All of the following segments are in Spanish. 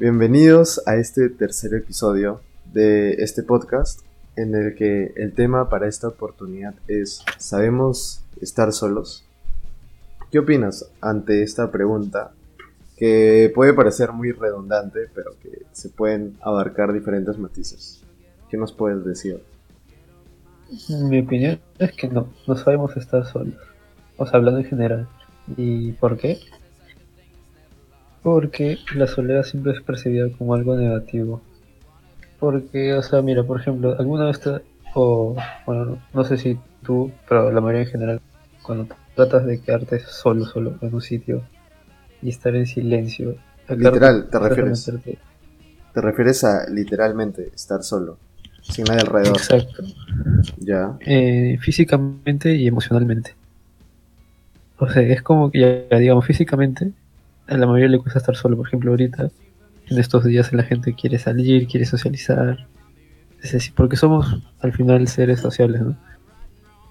Bienvenidos a este tercer episodio de este podcast en el que el tema para esta oportunidad es ¿sabemos estar solos? ¿Qué opinas ante esta pregunta que puede parecer muy redundante pero que se pueden abarcar diferentes matices? ¿Qué nos puedes decir? Mi opinión es que no, no sabemos estar solos. O sea, hablando en general. ¿Y por qué? Porque la soledad siempre es percibida como algo negativo. Porque, o sea, mira, por ejemplo, alguna vez te, o, bueno, no sé si tú, pero la mayoría en general, cuando tratas de quedarte solo, solo en un sitio y estar en silencio. Literal, te refieres. Te refieres a literalmente estar solo, sin nadie alrededor. Exacto. Ya. Eh, físicamente y emocionalmente. O sea, es como que ya, digamos, físicamente a la mayoría le cuesta estar solo. Por ejemplo, ahorita, en estos días, la gente quiere salir, quiere socializar. Es decir, porque somos al final seres sociales, ¿no?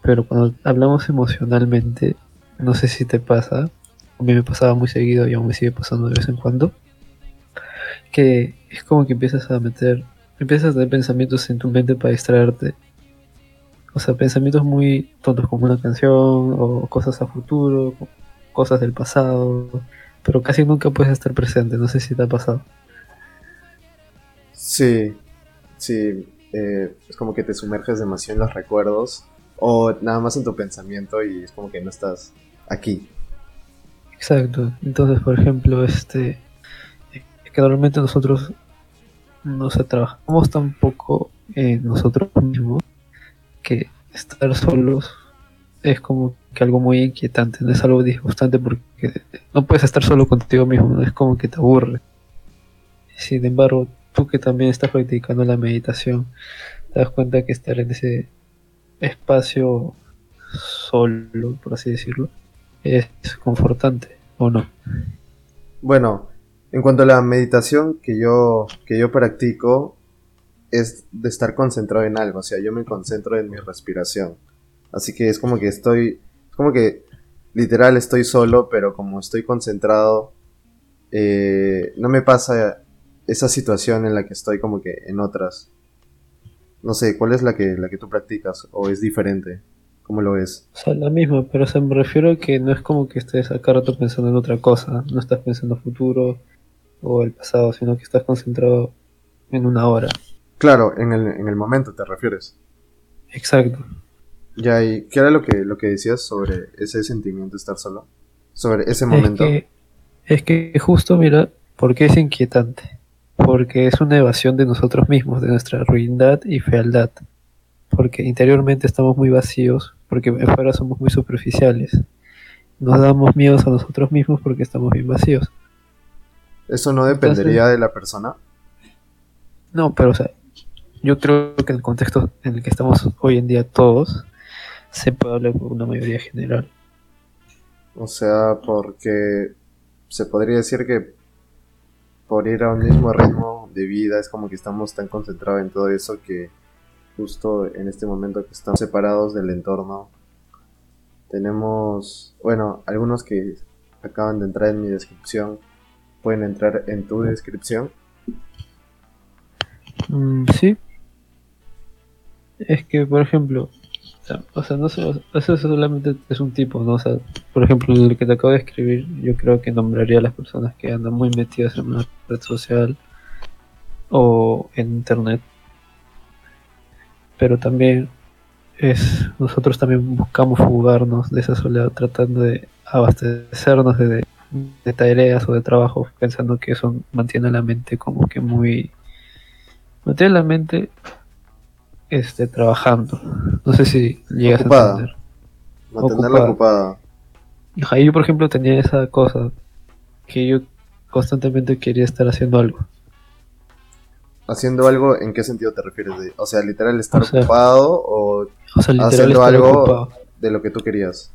Pero cuando hablamos emocionalmente, no sé si te pasa, a mí me pasaba muy seguido y aún me sigue pasando de vez en cuando, que es como que empiezas a meter, empiezas a tener pensamientos en tu mente para distraerte o sea, pensamientos muy tontos como una canción o cosas a futuro, cosas del pasado, pero casi nunca puedes estar presente, no sé si te ha pasado. Sí, sí, eh, es como que te sumerges demasiado en los recuerdos o nada más en tu pensamiento y es como que no estás aquí. Exacto, entonces por ejemplo, este, que normalmente nosotros no se trabajamos tan poco en nosotros mismos que estar solos es como que algo muy inquietante, no es algo disgustante porque no puedes estar solo contigo mismo, es como que te aburre. Sin embargo, tú que también estás practicando la meditación, te das cuenta que estar en ese espacio solo, por así decirlo, es confortante, ¿o no? Bueno, en cuanto a la meditación que yo, que yo practico, es de estar concentrado en algo, o sea, yo me concentro en mi respiración. Así que es como que estoy, como que literal estoy solo, pero como estoy concentrado, eh, no me pasa esa situación en la que estoy como que en otras. No sé, ¿cuál es la que, la que tú practicas? ¿O es diferente? ¿Cómo lo es? O sea, la misma, pero me refiero a que no es como que estés acá rato pensando en otra cosa, no estás pensando futuro o el pasado, sino que estás concentrado en una hora. Claro, en el, en el momento te refieres. Exacto. Ya, ¿y qué era lo que, lo que decías sobre ese sentimiento de estar solo? Sobre ese momento. Es que, es que justo, mira, porque es inquietante. Porque es una evasión de nosotros mismos, de nuestra ruindad y fealdad. Porque interiormente estamos muy vacíos, porque afuera somos muy superficiales. Nos damos miedos a nosotros mismos porque estamos bien vacíos. ¿Eso no dependería de la persona? No, pero o sea, yo creo que en el contexto en el que estamos hoy en día todos, se puede hablar por una mayoría general. O sea, porque se podría decir que por ir a un mismo ritmo de vida es como que estamos tan concentrados en todo eso que justo en este momento que estamos separados del entorno tenemos, bueno, algunos que acaban de entrar en mi descripción pueden entrar en tu descripción. Mm, sí, es que, por ejemplo, o sea, no eso solamente es un tipo, ¿no? O sea, por ejemplo, el que te acabo de escribir, yo creo que nombraría a las personas que andan muy metidas en una red social o en internet. Pero también es, nosotros también buscamos fugarnos de esa soledad tratando de abastecernos de, de tareas o de trabajo, pensando que eso mantiene la mente como que muy... Mantiene la mente este, trabajando. No sé si llegas a entender. Mantenerla ocupada. ocupada. Yo, por ejemplo, tenía esa cosa que yo constantemente quería estar haciendo algo. ¿Haciendo algo en qué sentido te refieres? o sea, literal estar ocupado o, haciendo algo de lo que tú querías.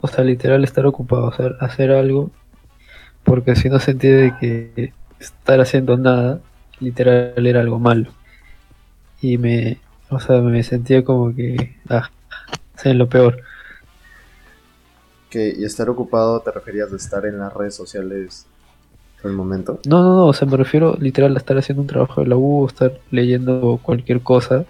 O sea, literal estar ocupado, o sea, hacer algo, porque si no sentía de que estar haciendo nada, literal era algo malo y me, o sea, me sentía como que, ah, es lo peor. Que, y estar ocupado te referías de estar en las redes sociales por el momento. No, no, no, o sea, me refiero literal a estar haciendo un trabajo de la U, o estar leyendo cualquier cosa,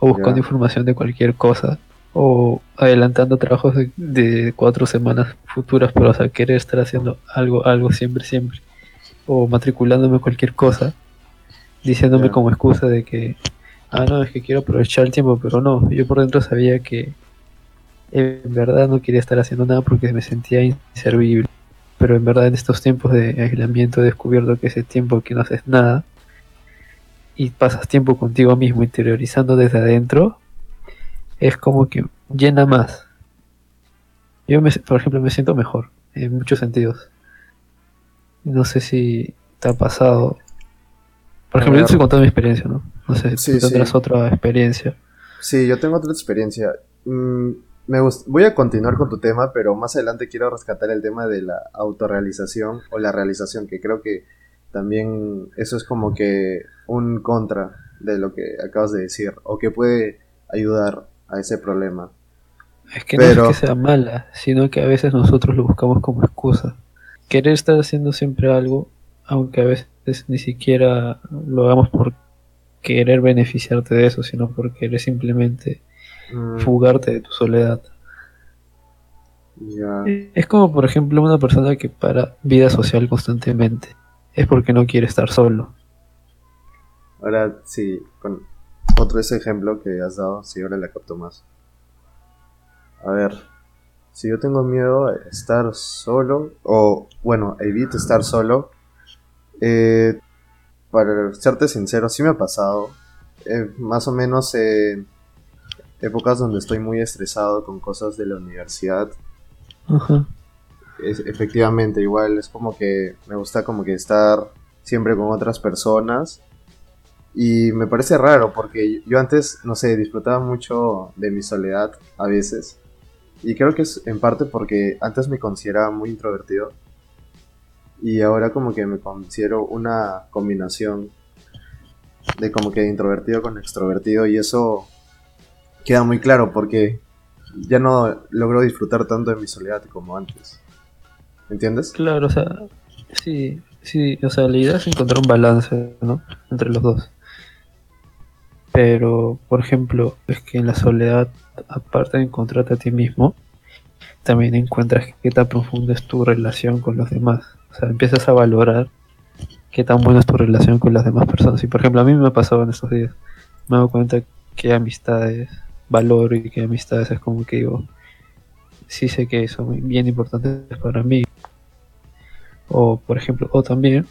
o buscando Ya. información de cualquier cosa, o adelantando trabajos de, de cuatro semanas futuras, pero o sea, querer estar haciendo algo, algo siempre, siempre, o matriculándome cualquier cosa, diciéndome Ya. como excusa de que, ah, no, es que quiero aprovechar el tiempo, pero no, yo por dentro sabía que en verdad no quería estar haciendo nada porque me sentía inservible. Pero en verdad en estos tiempos de aislamiento he descubierto que ese tiempo que no haces nada y pasas tiempo contigo mismo interiorizando desde adentro es como que llena más. Yo, me, por ejemplo, me siento mejor en muchos sentidos. No sé si te ha pasado. Por ejemplo, yo te estoy contando mi experiencia, ¿no? No sé, Sí, tú tendrás sí. otra experiencia. Sí, yo tengo otra experiencia. Mm, me Voy a continuar con tu tema, pero más adelante quiero rescatar el tema de la autorrealización o la realización, que creo que también eso es como que un contra de lo que acabas de decir, o que puede ayudar a ese problema. Es que Pero- no es que sea mala, sino que a veces nosotros lo buscamos como excusa. Querer estar haciendo siempre algo, aunque a veces ni siquiera lo hagamos por querer beneficiarte de eso, sino por querer simplemente Mm, fugarte de tu soledad. ya. Es como, por ejemplo, una persona que para vida social constantemente. Es porque no quiere estar solo. Ahora sí, con otro ese ejemplo que has dado, sí, ahora la capto más. A ver, si yo tengo miedo a estar solo, o bueno, evito estar solo, eh, para serte sincero, sí me ha pasado. Eh, más o menos en épocas donde estoy muy estresado con cosas de la universidad, Ajá. es- efectivamente, igual es como que me gusta como que estar siempre con otras personas. Y me parece raro porque yo antes, no sé, disfrutaba mucho de mi soledad a veces. Y creo que es en parte porque antes me consideraba muy introvertido. Y ahora como que me considero una combinación de como que introvertido con extrovertido. Y eso queda muy claro porque ya no logro disfrutar tanto de mi soledad como antes. ¿Entiendes? Claro, o sea, sí, sí, o sea, la idea es encontrar un balance, ¿no? Entre los dos. Pero, por ejemplo, es que en la soledad, aparte de encontrarte a ti mismo, también encuentras qué tan profunda es tu relación con los demás. O sea, empiezas a valorar qué tan buena es tu relación con las demás personas. Y, por ejemplo, a mí me ha pasado en estos días. Me he dado cuenta que amistades valoro y que amistades es como que digo, sí sé que son bien importantes para mí. O, por ejemplo, o también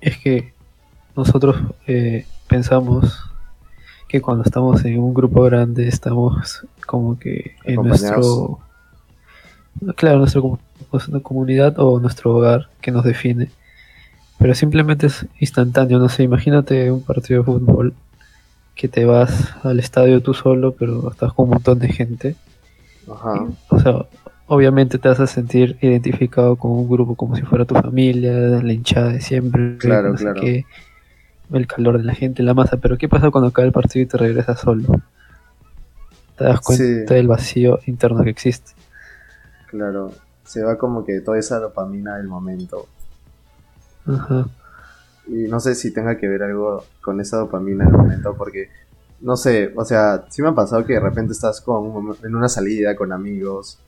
es que nosotros eh, pensamos que cuando estamos en un grupo grande estamos como que en nuestro claro nuestra comu- nuestra comunidad o nuestro hogar que nos define pero simplemente es instantáneo no sé imagínate un partido de fútbol que te vas al estadio tú solo pero estás con un montón de gente Ajá. o sea, obviamente te vas a sentir identificado con un grupo como si fuera tu familia, la hinchada de siempre, Claro, no sé claro. qué, el calor de la gente, la masa, pero ¿qué pasa cuando acaba el partido y te regresas solo? Te das cuenta Sí. del vacío interno que existe. Claro, se va como que toda esa dopamina del momento. Ajá. Y no sé si tenga que ver algo con esa dopamina del momento, porque no sé, o sea, sí me ha pasado que de repente estás con un en una salida con amigos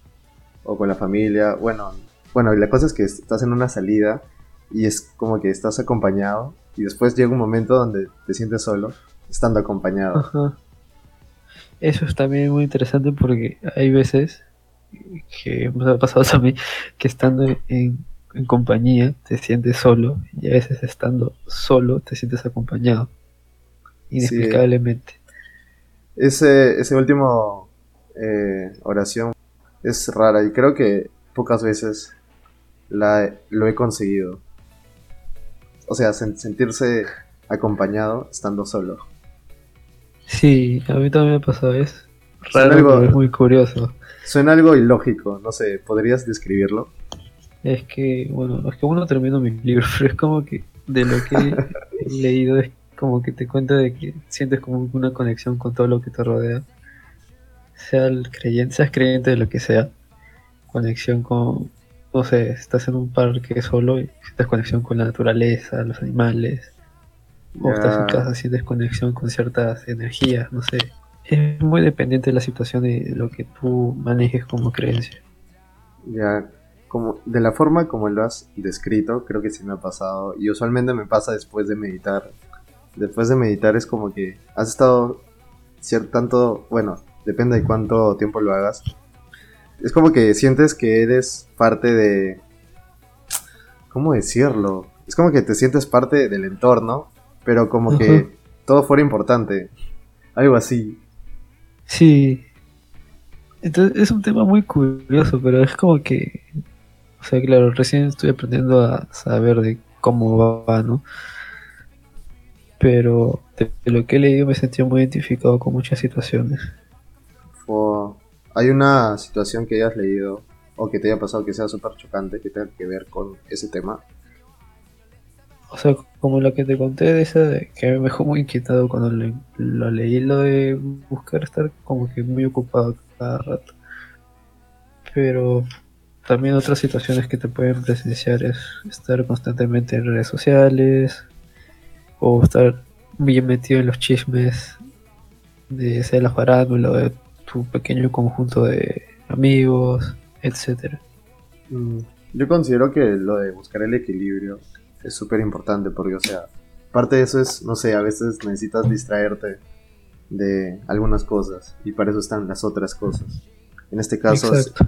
o con la familia. Bueno, bueno, y la cosa es que estás en una salida y es como que estás acompañado y después llega un momento donde te sientes solo estando acompañado. Ajá. Eso es también muy interesante porque hay veces que me ha pasado a mí que estando en, en compañía te sientes solo y a veces estando solo te sientes acompañado. Inexplicablemente. Ese, ese último eh, oración es rara y creo que pocas veces la, lo he conseguido. O sea, sen- sentirse acompañado estando solo. Sí, a mí también me ha pasado, es Suena raro, algo- es muy curioso. Suena algo ilógico, no sé, ¿podrías describirlo? Es que, bueno, es que uno termina mi libro, pero es como que de lo que he leído es como que te cuenta de que sientes como una conexión con todo lo que te rodea. Sea el creyente, seas creyente de lo que sea, conexión con no sé, estás en un parque solo y sientes conexión con la naturaleza, los animales. O estás en casa, sientes conexión con ciertas energías, no sé. Es muy dependiente de la situación y de lo que tú manejes como creencia. ya, como, de la forma como lo has descrito, creo que sí me ha pasado. Y usualmente me pasa después de meditar. Después de meditar es como que has estado cierto tanto, bueno, depende de cuánto tiempo lo hagas. Es como que sientes que eres parte de, ¿cómo decirlo? Es como que te sientes parte del entorno, pero como que todo fuera importante. Algo así. Sí, entonces es un tema muy curioso, pero es como que, o sea, claro, recién estoy aprendiendo a saber de cómo va, ¿no? Pero de, lo que he leído me sentido muy identificado con muchas situaciones. Hay una situación que hayas leído o que te haya pasado que sea súper chocante, que tenga que ver con ese tema. O sea, como lo que te conté de esa de que me dejó muy inquietado cuando lo leí, lo de buscar estar como que muy ocupado cada rato. Pero también otras situaciones que te pueden presenciar es estar constantemente en redes sociales o estar bien metido en los chismes de sea la farándula de tu pequeño conjunto de amigos, etcétera. Mm, Yo considero que lo de buscar el equilibrio es súper importante porque, o sea, parte de eso es, no sé, a veces necesitas distraerte de algunas cosas y para eso están las otras cosas. En este caso, Exacto.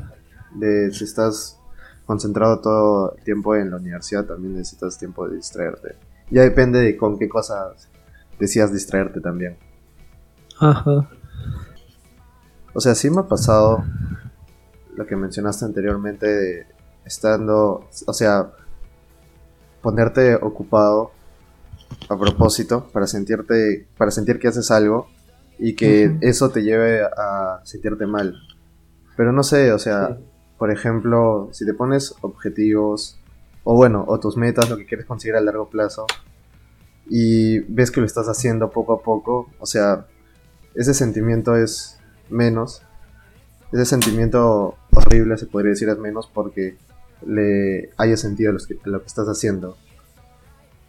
de si estás concentrado todo el tiempo en la universidad, también necesitas tiempo de distraerte. Ya depende de con qué cosas decías distraerte también. Ajá. O sea, sí me ha pasado lo que mencionaste anteriormente de estando, o sea, ponerte ocupado a propósito para sentirte, para sentir que haces algo y que eso te lleve a sentirte mal. Pero no sé, o sea, por ejemplo, si te pones objetivos o bueno, o tus metas, lo que quieres conseguir a largo plazo y ves que lo estás haciendo poco a poco, o sea, ese sentimiento es menos. Ese sentimiento horrible se podría decir es menos porque le haya sentido los que- lo que estás haciendo.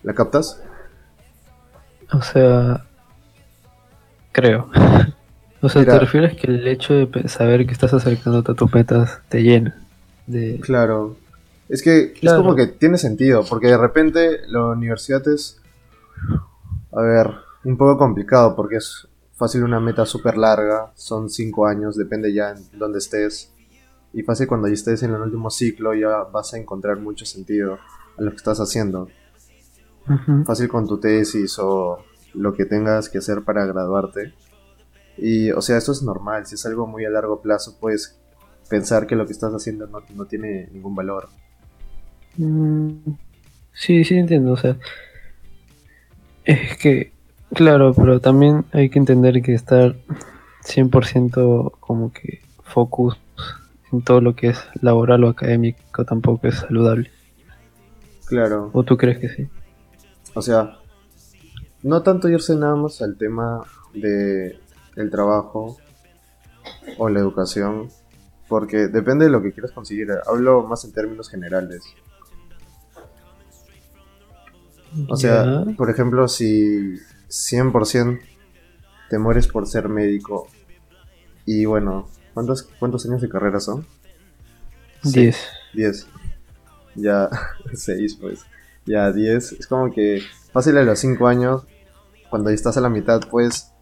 ¿La captas? O sea, creo. O sea, Mira. te refieres que el hecho de saber que estás acercándote a tus metas te llena de... Claro. Es que Claro. es como que tiene sentido, porque de repente la universidad es, a ver, un poco complicado, porque es fácil una meta súper larga, son cinco años, depende ya en dónde estés. Y fácil cuando ya estés en el último ciclo ya vas a encontrar mucho sentido a lo que estás haciendo. Fácil con tu tesis o lo que tengas que hacer para graduarte. Y, o sea, esto es normal. Si es algo muy a largo plazo, puedes pensar que lo que estás haciendo no, no tiene ningún valor. Mm, Sí, sí entiendo, o sea, es que, claro, pero también hay que entender que estar 100% como que focus todo lo que es laboral o académico tampoco es saludable. Claro. ¿O tú crees que sí? O sea, no tanto irse nada más al tema de el trabajo o la educación, porque depende de lo que quieras conseguir. Hablo más en términos generales. O sea, por ejemplo, si 100% te mueres por ser médico y bueno, ¿cuántos, cuántos años de carrera son? 10. 10. Ya 6 pues. Ya 10. Es como que fácil a los 5 años, cuando ya estás a la mitad, puedes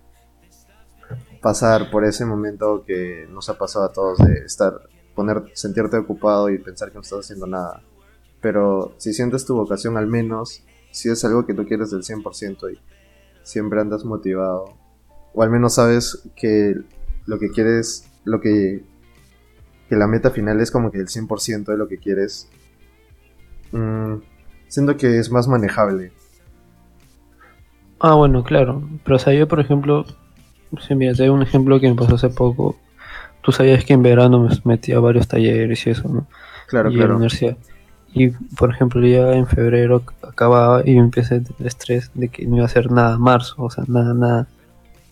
pasar por ese momento que nos ha pasado a todos de estar, poner, sentirte ocupado y pensar que no estás haciendo nada. Pero si sientes tu vocación al menos, si es algo que tú quieres del 100% y siempre andas motivado, o al menos sabes que lo que quieres, lo que, que la meta final es como que el 100% de lo que quieres, mm, siento que es más manejable. Ah, bueno, claro. Pero, o sea, yo, por ejemplo, sí, mira, te doy un ejemplo que me pasó hace poco. Tú sabías que en verano me metí a varios talleres y eso, ¿no? Claro, y en la claro. universidad. Y, por ejemplo, ya en febrero acababa y yo empecé tener estrés de que no iba a hacer nada en marzo, o sea, nada, nada.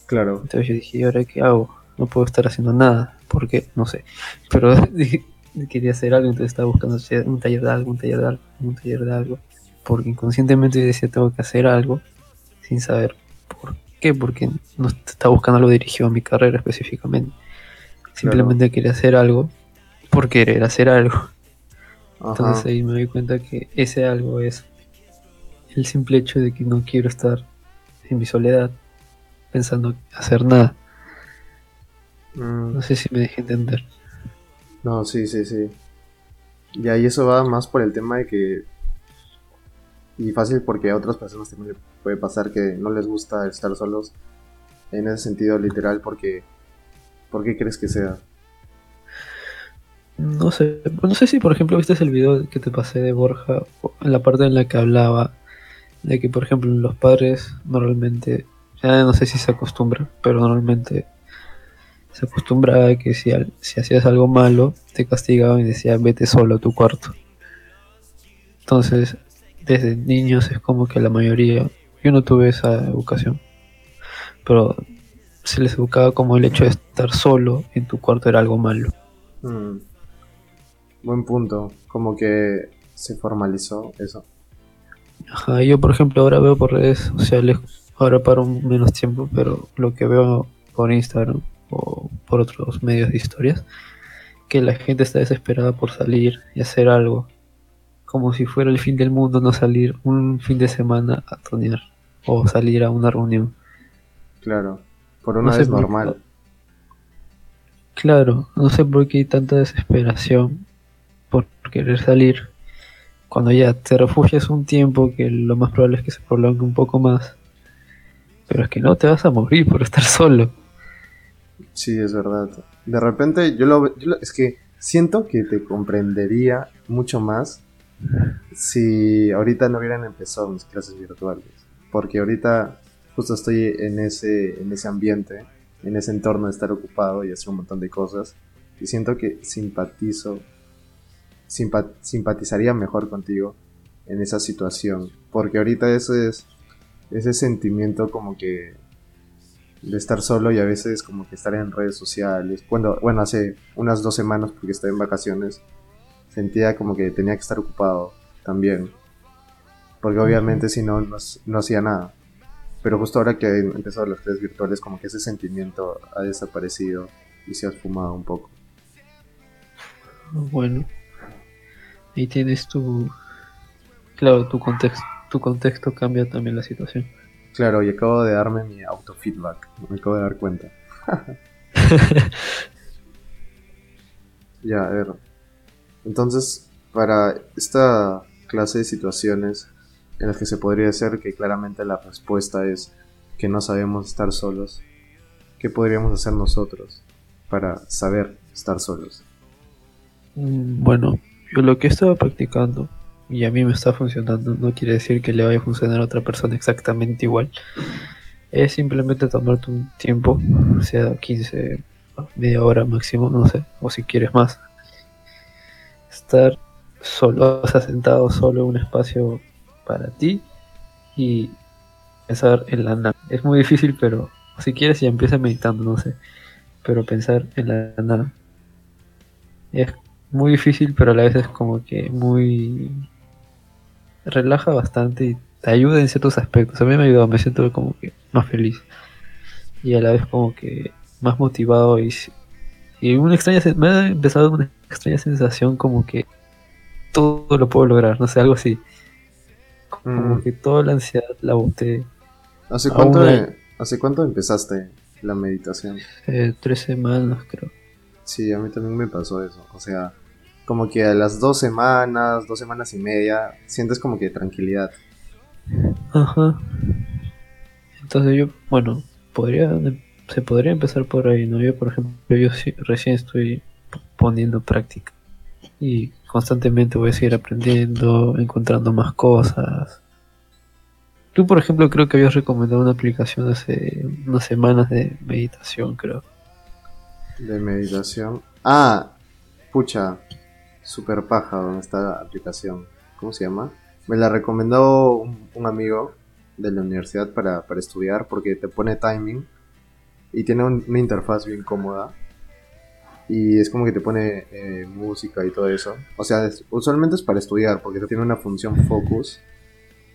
Claro. Entonces yo dije, ¿y ahora qué hago? No puedo estar haciendo nada. ¿Por qué? No sé. Pero quería hacer algo, entonces estaba buscando un taller de algo, un taller de algo, un taller de algo, porque inconscientemente decía tengo que hacer algo sin saber por qué, porque no estaba buscando algo dirigido a mi carrera específicamente. Simplemente quería hacer algo por querer hacer algo. Entonces ahí me doy cuenta que ese algo es el simple hecho de que no quiero estar en mi soledad pensando hacer nada. Mm. No sé si me dejé entender. No, sí, sí, sí. Y ahí eso va más por el tema de que... Y fácil porque a otras personas también puede pasar que no les gusta estar solos. En ese sentido literal porque... ¿Por qué crees que sea? No sé, no sé si por ejemplo viste el video que te pasé de Borja, en la parte en la que hablaba de que por ejemplo los padres normalmente, ya no sé si se acostumbran, pero normalmente se acostumbraba a que si, si hacías algo malo, te castigaban y decían vete solo a tu cuarto. Entonces, desde niños es como que la mayoría, yo no tuve esa educación, pero se les educaba como el hecho de estar solo en tu cuarto era algo malo. Mm. Buen punto, como que se formalizó eso. Ajá, yo por ejemplo ahora veo por redes sociales, ahora paro menos tiempo, pero lo que veo por Instagram o por otros medios de historias, que la gente está desesperada por salir y hacer algo, como si fuera el fin del mundo no salir un fin de semana a tonear o salir a una reunión. Claro, por una vez normal. Claro, no sé por qué hay tanta desesperación por querer salir, cuando ya te refugias un tiempo que lo más probable es que se prolongue un poco más, pero es que no te vas a morir por estar solo. Sí, es verdad. De repente yo lo, yo es que siento que te comprendería mucho más si ahorita no hubieran empezado mis clases virtuales, porque ahorita justo estoy en ese en ese ambiente, en ese entorno de estar ocupado y hacer un montón de cosas y siento que simpatizo simpatizaría mejor contigo en esa situación. Porque ahorita ese es ese sentimiento como que de estar solo y a veces como que estar en redes sociales. Cuando, bueno, hace unas dos semanas porque estaba en vacaciones, sentía como que tenía que estar ocupado también. Porque obviamente si no, no, hacía nada. Pero justo ahora que han empezado las redes virtuales, como que ese sentimiento ha desaparecido y se ha esfumado un poco. Bueno, y tienes tu. Claro, tu contexto, tu contexto cambia también la situación. Claro, y acabo de darme mi autofeedback, me acabo de dar cuenta. ya, a ver. Entonces, para esta clase de situaciones en las que se podría decir que claramente la respuesta es que no sabemos estar solos, ¿qué podríamos hacer nosotros para saber estar solos? Mm, bueno, yo lo que estaba practicando y a mí me está funcionando, no quiere decir que le vaya a funcionar a otra persona exactamente igual. Es simplemente tomarte un tiempo, sea 15, media hora máximo, no sé, o si quieres más. Estar solo, o sea, sentado solo en un espacio para ti y pensar en la nada. Es muy difícil, pero si quieres ya empieza meditando, no sé. Pero pensar en la nada. Es muy difícil, pero a la vez es como que muy... relaja bastante y te ayuda en ciertos aspectos. A mí me ha ayudado, me siento como que más feliz. Y a la vez como que más motivado y, y una extraña... me ha empezado una extraña sensación como que todo lo puedo lograr, no sé, algo así. Como mm. que toda la ansiedad la boté. ¿Hace cuánto, ¿Hace cuánto empezaste la meditación? Eh, tres semanas creo. Sí, a mí también me pasó eso. O sea, como que a las dos semanas, dos semanas y media, sientes como que tranquilidad. Ajá. Entonces yo, bueno, podría, se podría empezar por ahí, ¿no? Yo, por ejemplo, yo recién estoy poniendo práctica y constantemente voy a seguir aprendiendo, encontrando más cosas. Tú, por ejemplo, creo que habías recomendado una aplicación hace unas semanas de meditación, creo. De meditación. Ah, pucha, super paja donde está la aplicación. ¿Cómo se llama? Me la recomendó un, amigo de la universidad para, estudiar porque te pone timing y tiene una interfaz bien cómoda. y es como que te pone eh, música y todo eso. O sea, es- usualmente es para estudiar porque tiene una función focus.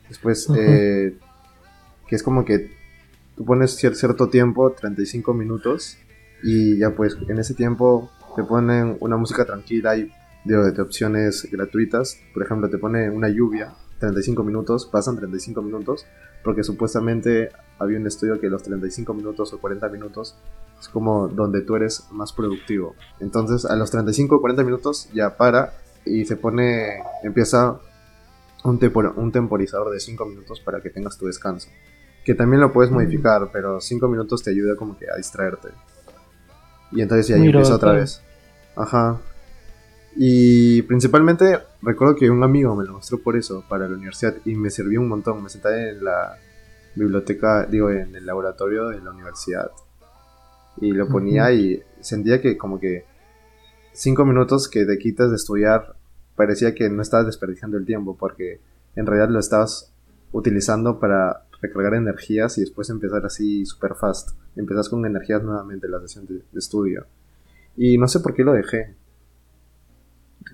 Después, eh, que es como que tú pones cier- cierto tiempo, 35 minutos, y ya pues en ese tiempo te ponen una música tranquila y de, de opciones gratuitas. Por ejemplo, te pone una lluvia, 35 minutos, pasan 35 minutos, porque supuestamente había un estudio que los 35 minutos o 40 minutos es como donde tú eres más productivo. Entonces a los 35 o 40 minutos ya para y se pone, empieza un, tempor- un temporizador de 5 minutos para que tengas tu descanso. Que también lo puedes modificar, pero 5 minutos te ayuda como que a distraerte. Y entonces ya empieza otra vez. Ajá. Y principalmente recuerdo que un amigo me lo mostró por eso, para la universidad, y me sirvió un montón. Me senté en la biblioteca, digo, en el laboratorio de la universidad. Y lo ponía y sentía que como que cinco minutos que te quitas de estudiar parecía que no estabas desperdiciando el tiempo porque en realidad lo estabas utilizando para recargar energías y después empezar así super fast. Empezás con energías nuevamente la sesión de, de estudio. Y no sé por qué lo dejé.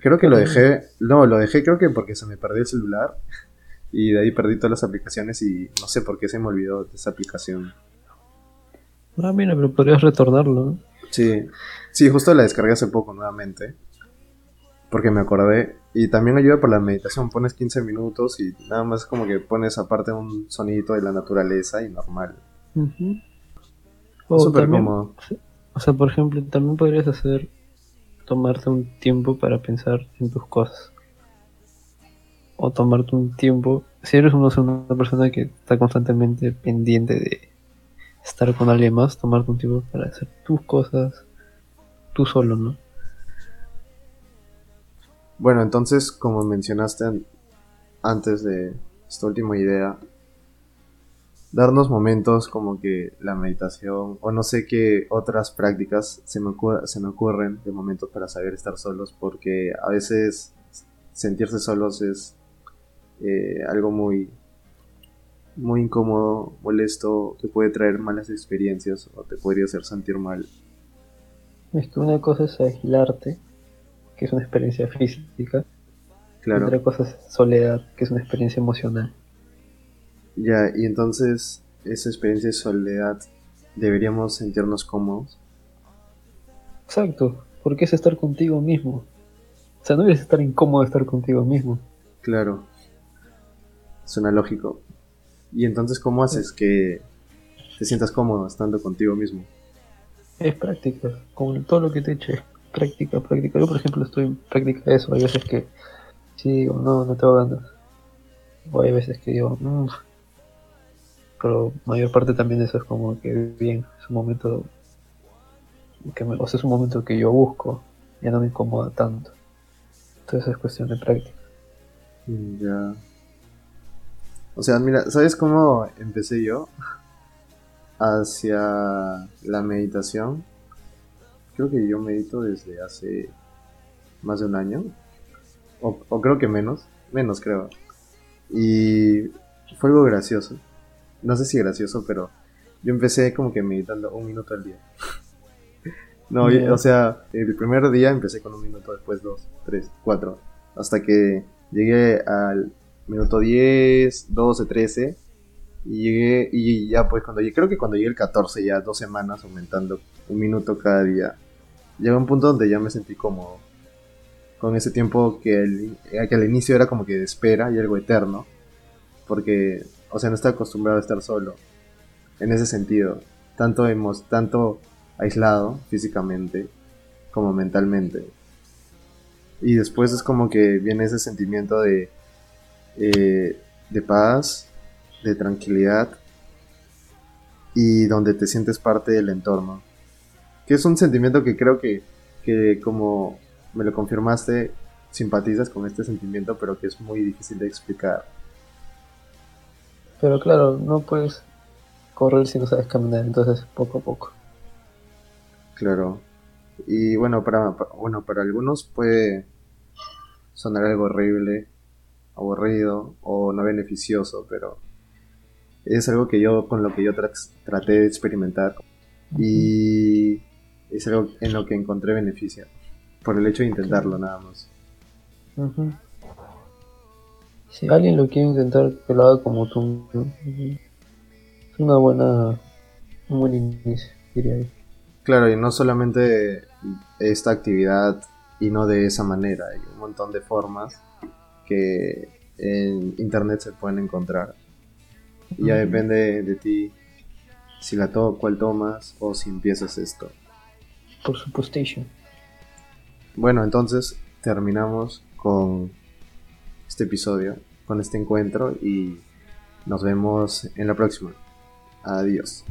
Creo que lo dejé, no, lo dejé creo que porque se me perdió el celular y de ahí perdí todas las aplicaciones y no sé por qué se me olvidó de esa aplicación. Ah, mira, pero podrías retornarlo. ¿no? Sí, sí, justo la descargué hace poco nuevamente. Porque me acordé. Y también ayuda por la meditación. Pones 15 minutos y nada más como que pones aparte un sonidito de la naturaleza y normal. O súper cómodo. O sea, por ejemplo, también podrías hacer tomarte un tiempo para pensar en tus cosas. O tomarte un tiempo, si eres una, persona que está constantemente pendiente de estar con alguien más, tomarte un tiempo para hacer tus cosas tú solo, ¿no? Bueno, entonces, como mencionaste an- antes de esta última idea, darnos momentos como que la meditación o no sé qué otras prácticas se me, se me ocurren de momentos para saber estar solos porque a veces sentirse solos es eh, algo muy muy incómodo, molesto, que puede traer malas experiencias o te podría hacer sentir mal. Es que una cosa es aislarte, que es una experiencia física, y otra cosa es soledad, que es una experiencia emocional. Ya, y entonces esa experiencia de soledad deberíamos sentirnos cómodos. Exacto, porque es estar contigo mismo. O sea, no debes estar incómodo de estar contigo mismo. Claro. Suena lógico. Y entonces, ¿cómo haces que te sientas cómodo estando contigo mismo? Es práctica, como todo lo que te eche, práctica, práctica. Yo, por ejemplo, estoy en práctica de eso. Hay veces que sí digo, no, no tengo ganas. O hay veces que digo, "Mm". Pero mayor parte también eso es como que bien, es un momento que o sea, es un momento que yo busco, ya no me incomoda tanto. Entonces es cuestión de práctica. Ya. O sea, mira, ¿sabes cómo empecé yo? Hacia la meditación. Creo que yo medito desde hace más de un año. O, o creo que menos. Menos creo. Y fue algo gracioso. No sé si gracioso, pero yo empecé como que meditando un minuto al día. No, o sea, el primer día empecé con un minuto, después dos, tres, cuatro. Hasta que llegué al minuto 10, 12, 13. Y llegué, y ya pues cuando llegué, creo que cuando llegué el 14, ya dos semanas aumentando un minuto cada día. Llegó un punto donde ya me sentí cómodo. Con ese tiempo que, el- que al inicio era como que de espera y algo eterno. Porque, o sea, no estaba acostumbrado a estar solo. En ese sentido. Tanto hemos, tanto aislado físicamente como mentalmente. Y después es como que viene ese sentimiento de, eh, de paz, de tranquilidad y donde te sientes parte del entorno. Que es un sentimiento que creo que, que como me lo confirmaste, simpatizas con este sentimiento, pero que es muy difícil de explicar. Pero claro, no puedes correr si no sabes caminar, entonces poco a poco. Claro. Y bueno, para, pa- bueno, para algunos puede sonar algo horrible, aburrido o no beneficioso, pero es algo que yo con lo que yo tra- traté de experimentar. Y es algo en lo que encontré beneficio. Por el hecho de intentarlo nada más. Ujú. Si alguien lo quiere intentar, que lo haga como tú. Es una buena, un buen inicio, diría yo. Claro, y no solamente esta actividad y no de esa manera. Hay un montón de formas que en internet se pueden encontrar. Y ya depende de ti si la to cuál tomas o si empiezas esto. Por supuesto. Bueno, entonces terminamos con este episodio, con este encuentro y nos vemos en la próxima. Adiós.